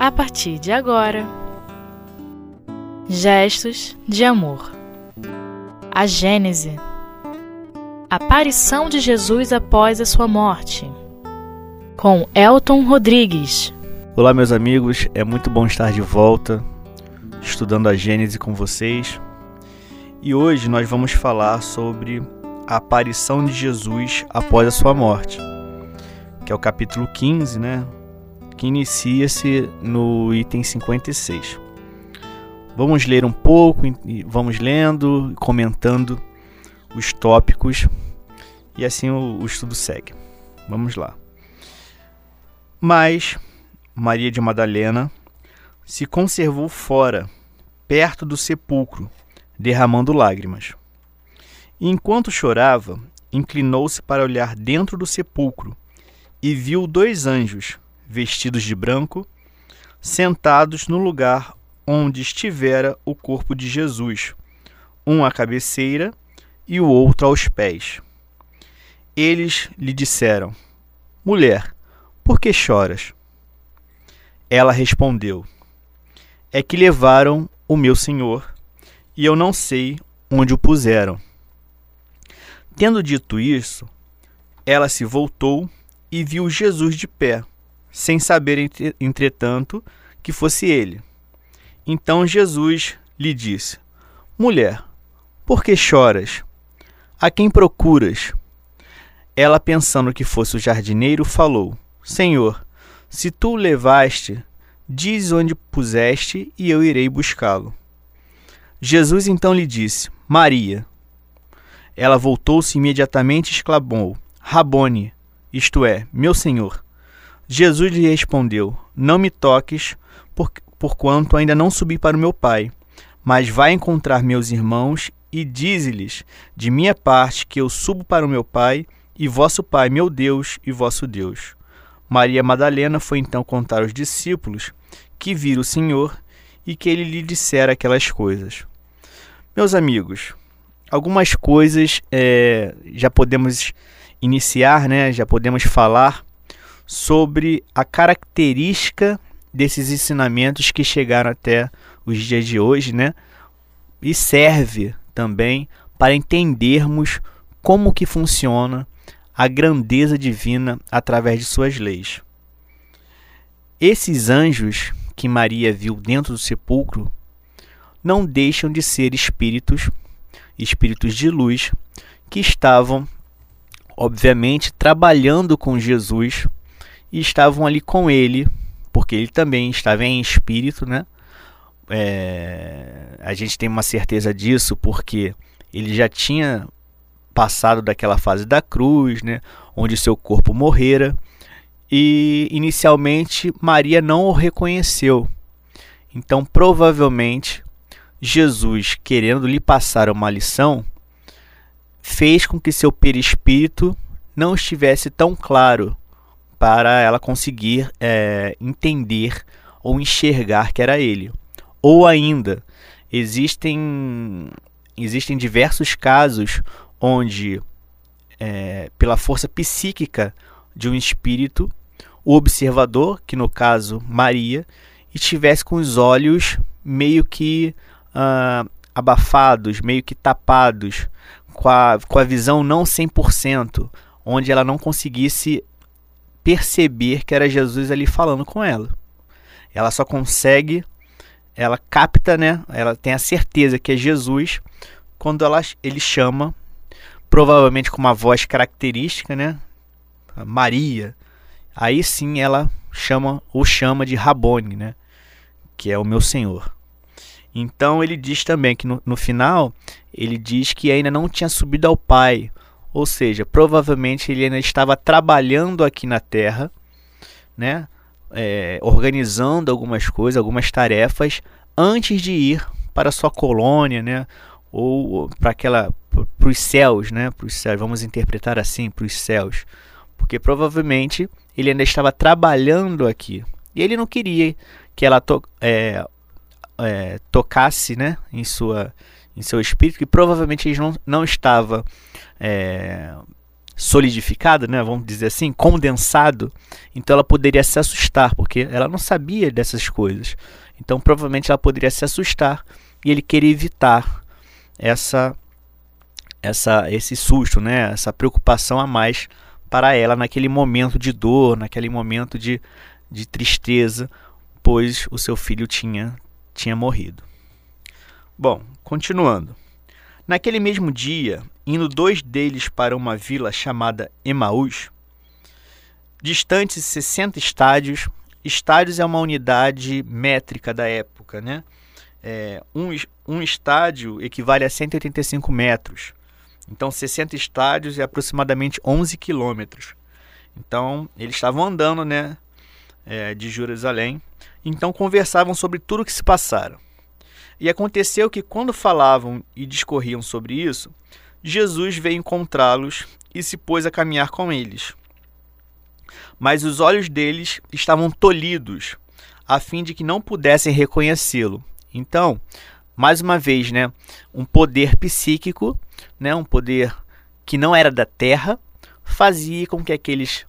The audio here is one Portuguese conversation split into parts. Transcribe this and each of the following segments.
a partir de agora. Gestos de amor. A Gênese. Aparição de Jesus após a sua morte. Com Elton Rodrigues. Olá, meus amigos, é muito bom estar de volta estudando a Gênese com vocês. E hoje nós vamos falar sobre a aparição de Jesus após a sua morte, que é o capítulo 15, né? Que inicia-se no item 56. Vamos ler um pouco, vamos lendo, comentando os tópicos e assim o, o estudo segue. Vamos lá. Mas Maria de Madalena se conservou fora, perto do sepulcro, derramando lágrimas. E enquanto chorava, inclinou-se para olhar dentro do sepulcro e viu dois anjos, vestidos de branco, sentados no lugar onde estivera o corpo de Jesus, um à cabeceira e o outro aos pés. Eles lhe disseram: Mulher, por que choras? Ela respondeu: É que levaram o meu senhor e eu não sei onde o puseram. Tendo dito isso, ela se voltou e viu Jesus de pé, sem saber, entretanto, que fosse ele. Então Jesus lhe disse: Mulher, por que choras? A quem procuras? Ela, pensando que fosse o jardineiro, falou: Senhor, se tu o levaste, diz onde puseste e eu irei buscá-lo. Jesus então lhe disse: Maria. Ela voltou-se imediatamente e exclamou: Rabone, isto é, meu senhor. Jesus lhe respondeu: Não me toques, por, porquanto ainda não subi para o meu Pai. Mas vai encontrar meus irmãos e dize-lhes, de minha parte, que eu subo para o meu Pai e vosso Pai, meu Deus e vosso Deus. Maria Madalena foi então contar aos discípulos que viram o Senhor e que ele lhe dissera aquelas coisas. Meus amigos, algumas coisas é, já podemos iniciar, né? já podemos falar sobre a característica desses ensinamentos que chegaram até os dias de hoje, né? E serve também para entendermos como que funciona a grandeza divina através de suas leis. Esses anjos que Maria viu dentro do sepulcro não deixam de ser espíritos, espíritos de luz, que estavam, obviamente, trabalhando com Jesus e estavam ali com ele, porque ele também estava em espírito, né? É, a gente tem uma certeza disso porque ele já tinha passado daquela fase da cruz, né, onde seu corpo morrera, e inicialmente Maria não o reconheceu. Então, provavelmente, Jesus, querendo lhe passar uma lição, fez com que seu perispírito não estivesse tão claro para ela conseguir é, entender ou enxergar que era ele. Ou ainda, existem, existem diversos casos onde, é, pela força psíquica de um espírito, o observador, que no caso Maria, estivesse com os olhos meio que uh, abafados, meio que tapados, com a, com a visão não 100%, onde ela não conseguisse perceber que era Jesus ali falando com ela. Ela só consegue, ela capta, né? Ela tem a certeza que é Jesus quando ela, ele chama, provavelmente com uma voz característica, né? Maria. Aí sim ela chama o chama de Rabone, né? Que é o meu Senhor. Então ele diz também que no, no final ele diz que ainda não tinha subido ao Pai, ou seja, provavelmente ele ainda estava trabalhando aqui na Terra, né? É, organizando algumas coisas, algumas tarefas antes de ir para sua colônia, né? Ou para aquela para os céus, né? Para os céus, vamos interpretar assim, para os céus, porque provavelmente ele ainda estava trabalhando aqui e ele não queria que ela to, é, é, tocasse né, em, sua, em seu espírito, que provavelmente ele não, não estava é, solidificado, né, vamos dizer assim, condensado, então ela poderia se assustar, porque ela não sabia dessas coisas. Então provavelmente ela poderia se assustar e ele queria evitar essa essa esse susto, né, essa preocupação a mais para ela naquele momento de dor, naquele momento de, de tristeza, pois o seu filho tinha tinha morrido. Bom, continuando. Naquele mesmo dia, indo dois deles para uma vila chamada Emaús, distantes 60 estádios. Estádios é uma unidade métrica da época, né? É, um, um estádio equivale a 185 metros. Então, 60 estádios é aproximadamente 11 quilômetros. Então, eles estavam andando, né? É, de Jerusalém. Então, conversavam sobre tudo o que se passara. E aconteceu que, quando falavam e discorriam sobre isso, Jesus veio encontrá-los e se pôs a caminhar com eles. Mas os olhos deles estavam tolhidos, a fim de que não pudessem reconhecê-lo. Então, mais uma vez, né, um poder psíquico, né, um poder que não era da terra, fazia com que aqueles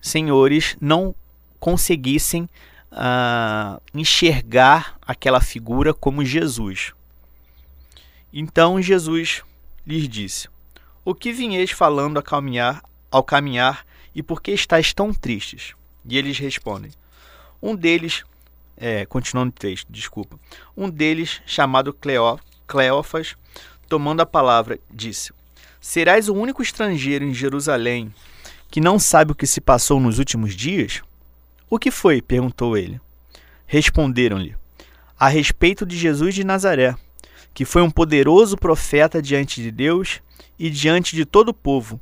senhores não conseguissem uh, enxergar aquela figura como Jesus. Então Jesus lhes disse: O que vinheis falando a caminhar, ao caminhar e por que estáis tão tristes? E eles respondem: Um deles, é, continuando o texto, desculpa, um deles, chamado Cleó, Cleófas, tomando a palavra, disse: Serás o único estrangeiro em Jerusalém que não sabe o que se passou nos últimos dias? O que foi? perguntou ele. Responderam-lhe: A respeito de Jesus de Nazaré, que foi um poderoso profeta diante de Deus e diante de todo o povo,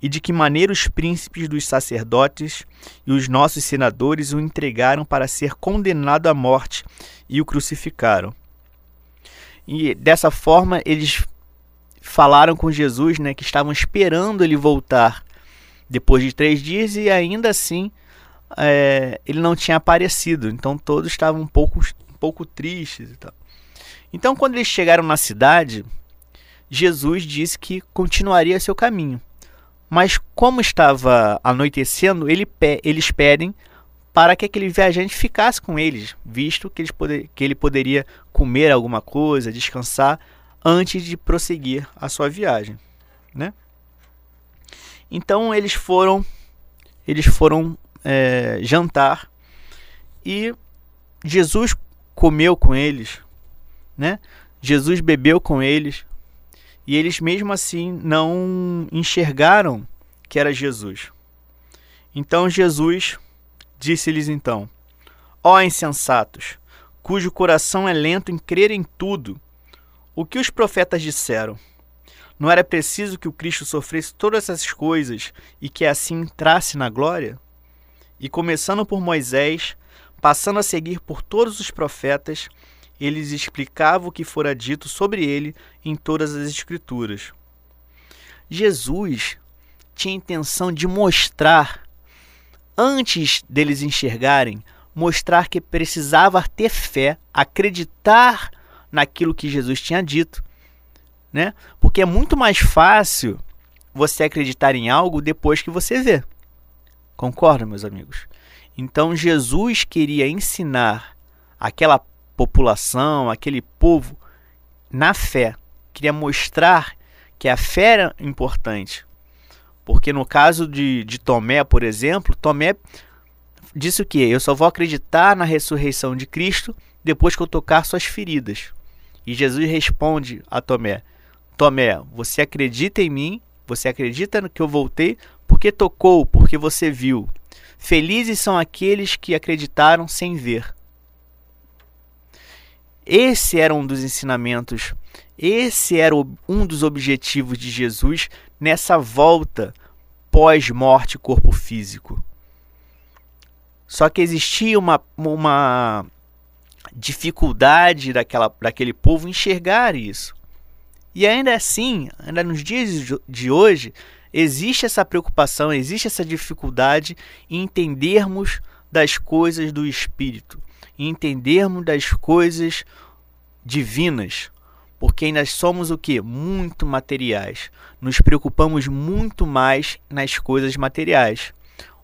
e de que maneira os príncipes dos sacerdotes e os nossos senadores o entregaram para ser condenado à morte e o crucificaram. E dessa forma eles falaram com Jesus, né, que estavam esperando ele voltar depois de três dias e ainda assim é, ele não tinha aparecido, então todos estavam um pouco, um pouco tristes e tal. Então, quando eles chegaram na cidade, Jesus disse que continuaria seu caminho. Mas como estava anoitecendo, ele, eles pedem para que aquele viajante ficasse com eles, visto que, eles poder, que ele poderia comer alguma coisa, descansar antes de prosseguir a sua viagem, né? Então eles foram, eles foram é, jantar e Jesus comeu com eles, né? Jesus bebeu com eles e eles mesmo assim não enxergaram que era Jesus. Então Jesus disse-lhes então: Ó insensatos, cujo coração é lento em crer em tudo, o que os profetas disseram? Não era preciso que o Cristo sofresse todas essas coisas e que assim entrasse na glória? E começando por Moisés, passando a seguir por todos os profetas, eles explicavam o que fora dito sobre ele em todas as Escrituras. Jesus tinha a intenção de mostrar, antes deles enxergarem, mostrar que precisava ter fé, acreditar naquilo que Jesus tinha dito, né? Porque é muito mais fácil você acreditar em algo depois que você vê. Concorda, meus amigos? Então Jesus queria ensinar aquela população, aquele povo, na fé. Queria mostrar que a fé era importante. Porque no caso de, de Tomé, por exemplo, Tomé disse o que? Eu só vou acreditar na ressurreição de Cristo depois que eu tocar suas feridas. E Jesus responde a Tomé: Tomé, você acredita em mim? Você acredita no que eu voltei? Porque tocou, porque você viu. Felizes são aqueles que acreditaram sem ver. Esse era um dos ensinamentos, esse era um dos objetivos de Jesus nessa volta pós-morte corpo físico. Só que existia uma, uma dificuldade daquela, daquele povo enxergar isso. E ainda assim, ainda nos dias de hoje, existe essa preocupação, existe essa dificuldade em entendermos das coisas do Espírito, em entendermos das coisas divinas, Porque ainda somos o que? Muito materiais. Nos preocupamos muito mais nas coisas materiais.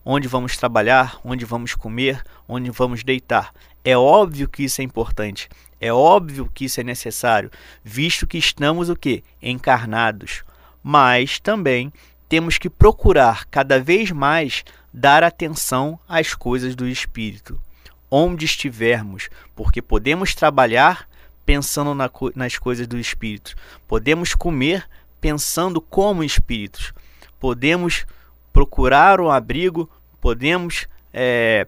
Onde vamos trabalhar, onde vamos comer, onde vamos deitar. É óbvio que isso é importante. É óbvio que isso é necessário, visto que estamos o que? Encarnados. Mas também temos que procurar cada vez mais dar atenção às coisas do espírito, onde estivermos, porque podemos trabalhar pensando na, nas coisas do espírito, podemos comer pensando como espíritos, podemos procurar um abrigo, podemos é,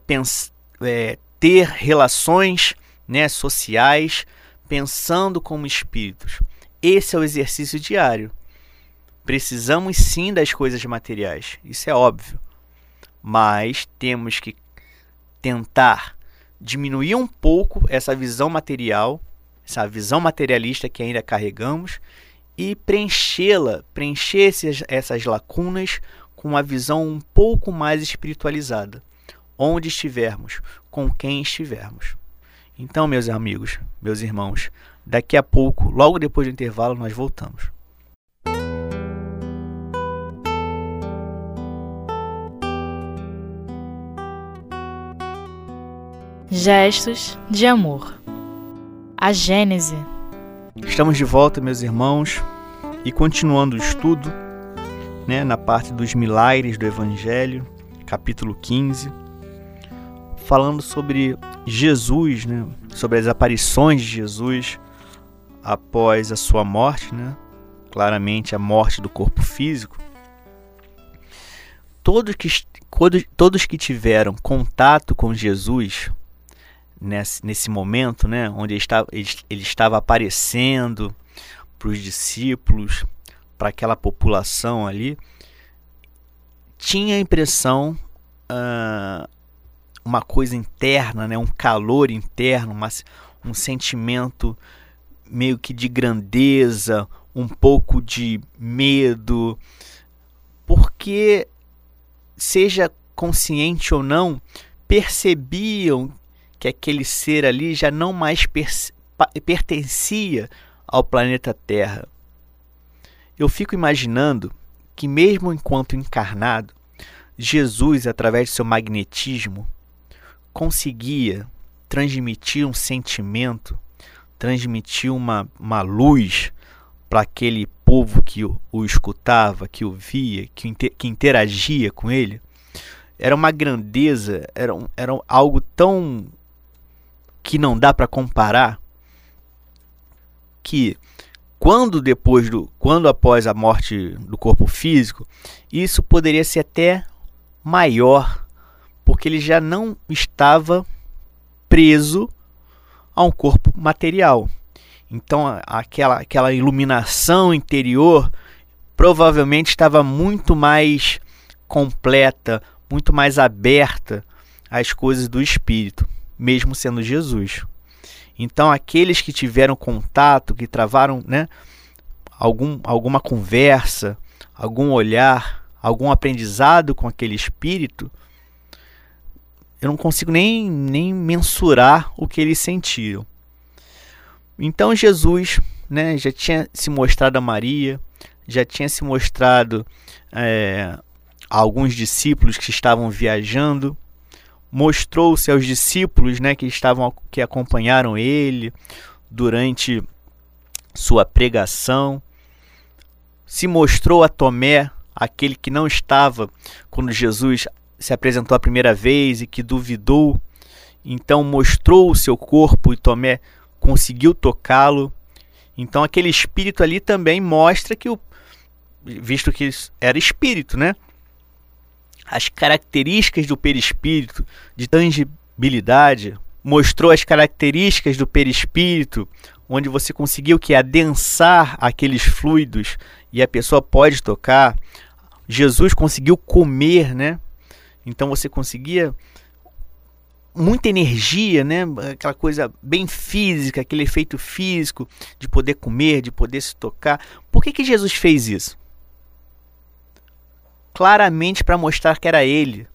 é, ter relações né, sociais pensando como espíritos. Esse é o exercício diário. Precisamos sim das coisas materiais, isso é óbvio. Mas temos que tentar diminuir um pouco essa visão material, essa visão materialista que ainda carregamos e preenchê-la, preencher esses, essas lacunas com uma visão um pouco mais espiritualizada, onde estivermos, com quem estivermos. Então, meus amigos, meus irmãos, daqui a pouco, logo depois do intervalo, nós voltamos. Gestos de amor. A Gênese. Estamos de volta, meus irmãos, e continuando o estudo, né, na parte dos milagres do Evangelho, capítulo 15, falando sobre Jesus, né, sobre as aparições de Jesus após a sua morte, né, claramente a morte do corpo físico. Todos que, todos que tiveram contato com Jesus nesse, nesse momento, né, onde ele estava, ele, ele estava aparecendo para os discípulos, para aquela população ali, tinha a impressão uh, uma coisa interna, né? um calor interno, uma, um sentimento meio que de grandeza, um pouco de medo, porque, seja consciente ou não, percebiam que aquele ser ali já não mais pertencia ao planeta Terra. Eu fico imaginando que, mesmo enquanto encarnado, Jesus, através de seu magnetismo, conseguia transmitir um sentimento, transmitir uma, uma luz para aquele povo que o, o, escutava, que o via, que, que interagia com ele, era uma grandeza, era, um, era algo tão que não dá para comparar que quando depois do quando após a morte do corpo físico, isso poderia ser até maior porque ele já não estava preso a um corpo material. Então, aquela, aquela iluminação interior provavelmente estava muito mais completa, muito mais aberta às coisas do espírito, mesmo sendo Jesus. Então, aqueles que tiveram contato, que travaram né, algum, alguma conversa, algum olhar, algum aprendizado com aquele espírito, eu não consigo nem, nem mensurar o que eles sentiram. Então Jesus né, já tinha se mostrado a Maria, já tinha se mostrado é, a alguns discípulos que estavam viajando, mostrou-se aos discípulos né, que estavam que acompanharam ele durante sua pregação, se mostrou a Tomé, aquele que não estava quando Jesus se apresentou a primeira vez e que duvidou, então mostrou o seu corpo e Tomé conseguiu tocá-lo. Então aquele espírito ali também mostra que o visto que era espírito, né? As características do perispírito de tangibilidade, mostrou as características do perispírito, onde você conseguiu que adensar aqueles fluidos e a pessoa pode tocar. Jesus conseguiu comer, né? Então você conseguia muita energia, né? Aquela coisa bem física, aquele efeito físico de poder comer, de poder se tocar. Por que, que Jesus fez isso? Claramente para mostrar que era ele.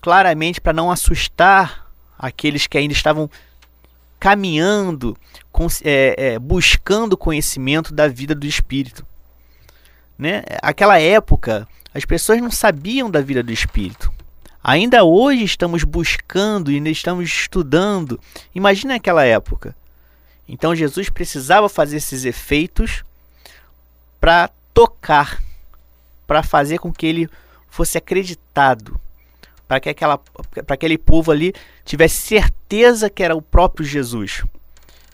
Claramente para não assustar aqueles que ainda estavam caminhando, é, é, buscando conhecimento da vida do Espírito. Né? Aquela época, as pessoas não sabiam da vida do Espírito. Ainda hoje estamos buscando e ainda estamos estudando. Imagina aquela época. Então Jesus precisava fazer esses efeitos para tocar, para fazer com que ele fosse acreditado, para que aquela para aquele povo ali tivesse certeza que era o próprio Jesus.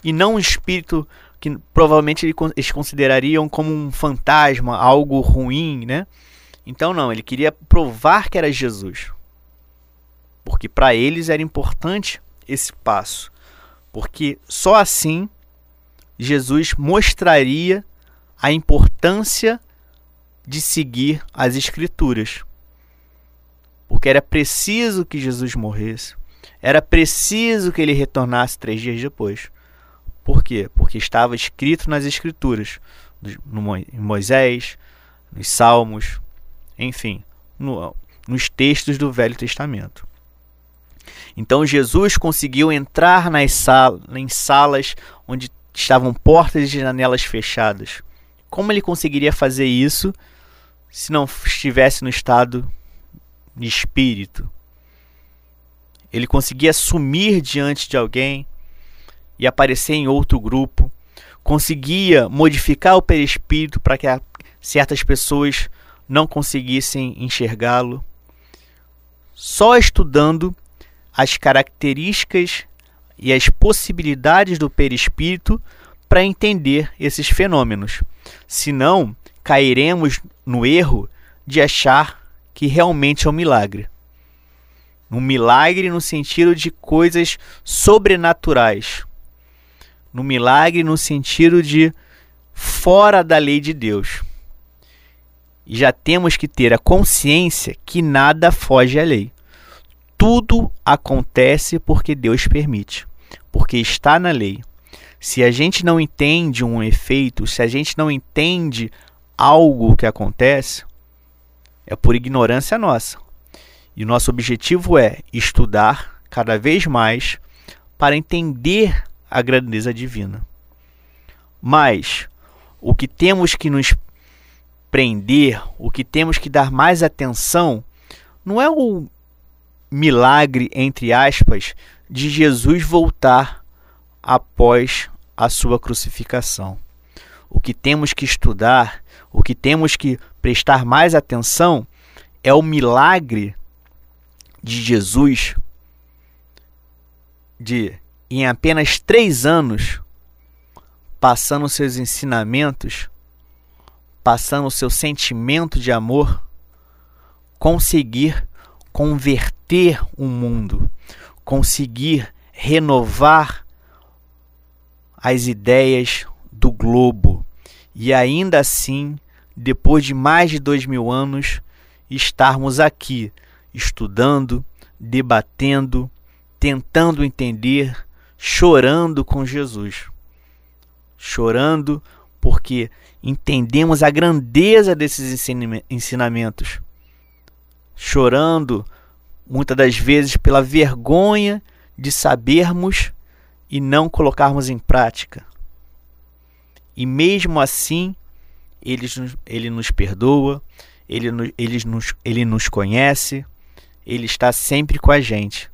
E não um espírito que provavelmente eles considerariam como um fantasma, algo ruim, né? Então não, ele queria provar que era Jesus. Porque para eles era importante esse passo, porque só assim Jesus mostraria a importância de seguir as Escrituras. Porque era preciso que Jesus morresse, era preciso que ele retornasse três dias depois. Por quê? Porque estava escrito nas Escrituras, em Moisés, nos Salmos, enfim, no, nos textos do Velho Testamento. Então Jesus conseguiu entrar nas sal em salas onde estavam portas e janelas fechadas. Como ele conseguiria fazer isso se não estivesse no estado de espírito? Ele conseguia sumir diante de alguém e aparecer em outro grupo, conseguia modificar o perispírito para que certas pessoas não conseguissem enxergá-lo. Só estudando as características e as possibilidades do perispírito para entender esses fenômenos. Senão, cairemos no erro de achar que realmente é um milagre. Um milagre no sentido de coisas sobrenaturais. No milagre no sentido de fora da lei de Deus. E já temos que ter a consciência que nada foge à lei tudo acontece porque Deus permite, porque está na lei. Se a gente não entende um efeito, se a gente não entende algo que acontece, é por ignorância nossa. E o nosso objetivo é estudar cada vez mais para entender a grandeza divina. Mas o que temos que nos prender, o que temos que dar mais atenção, não é o milagre, entre aspas, de Jesus voltar após a sua crucificação. O que temos que estudar, o que temos que prestar mais atenção é o milagre de Jesus de, em apenas três anos, passando seus ensinamentos, passando seu sentimento de amor, conseguir converter o mundo, conseguir renovar as ideias do globo e ainda assim, depois de mais de dois mil anos, estarmos aqui estudando, debatendo, tentando entender, chorando com Jesus. Chorando porque entendemos a grandeza desses ensinamentos chorando, muitas das vezes pela vergonha de sabermos e não colocarmos em prática. E mesmo assim, ele, ele nos perdoa, ele, ele, nos, ele nos conhece, ele está sempre com a gente.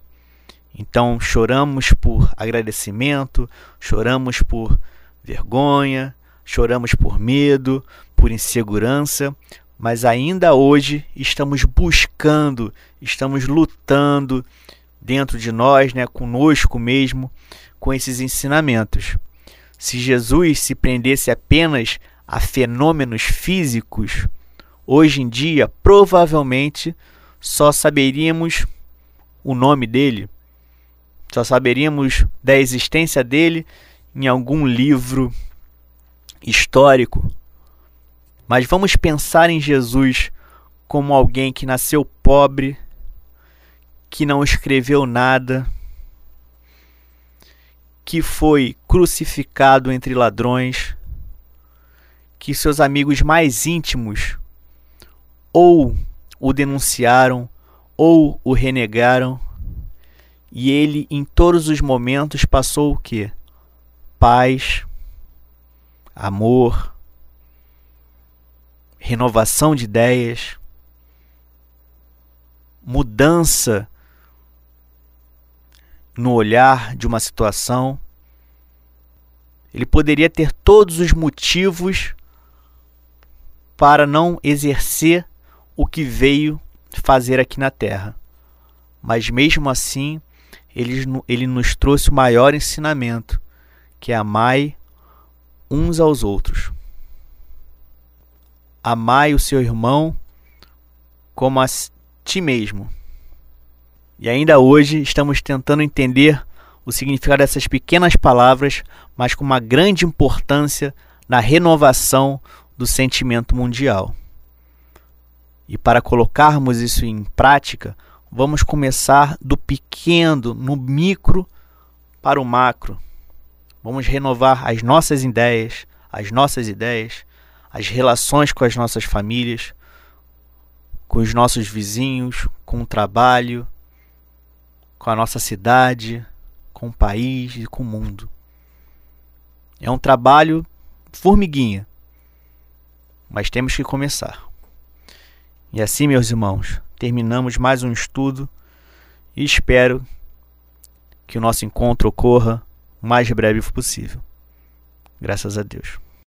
Então choramos por agradecimento, choramos por vergonha, choramos por medo, por insegurança, mas ainda hoje estamos buscando, estamos lutando dentro de nós, né, conosco mesmo, com esses ensinamentos. Se Jesus se prendesse apenas a fenômenos físicos, hoje em dia provavelmente só saberíamos o nome dele, só saberíamos da existência dele em algum livro histórico. Mas vamos pensar em Jesus como alguém que nasceu pobre, que não escreveu nada, que foi crucificado entre ladrões, que seus amigos mais íntimos ou o denunciaram ou o renegaram, E ele, em todos os momentos, passou o quê? Paz, amor, renovação de ideias, mudança no olhar de uma situação. Ele poderia ter todos os motivos para não exercer o que veio fazer aqui na Terra. Mas mesmo assim, ele, ele nos trouxe o maior ensinamento, que é amai uns aos outros. Amai o seu irmão como a ti mesmo. E ainda hoje estamos tentando entender o significado dessas pequenas palavras, mas com uma grande importância na renovação do sentimento mundial. E para colocarmos isso em prática, vamos começar do pequeno, no micro, para o macro. Vamos renovar as nossas ideias, as nossas ideias, as relações com as nossas famílias, com os nossos vizinhos, com o trabalho, com a nossa cidade, com o país e com o mundo. É um trabalho formiguinha, mas temos que começar. E assim, meus irmãos, terminamos mais um estudo e espero que o nosso encontro ocorra o mais breve possível. Graças a Deus.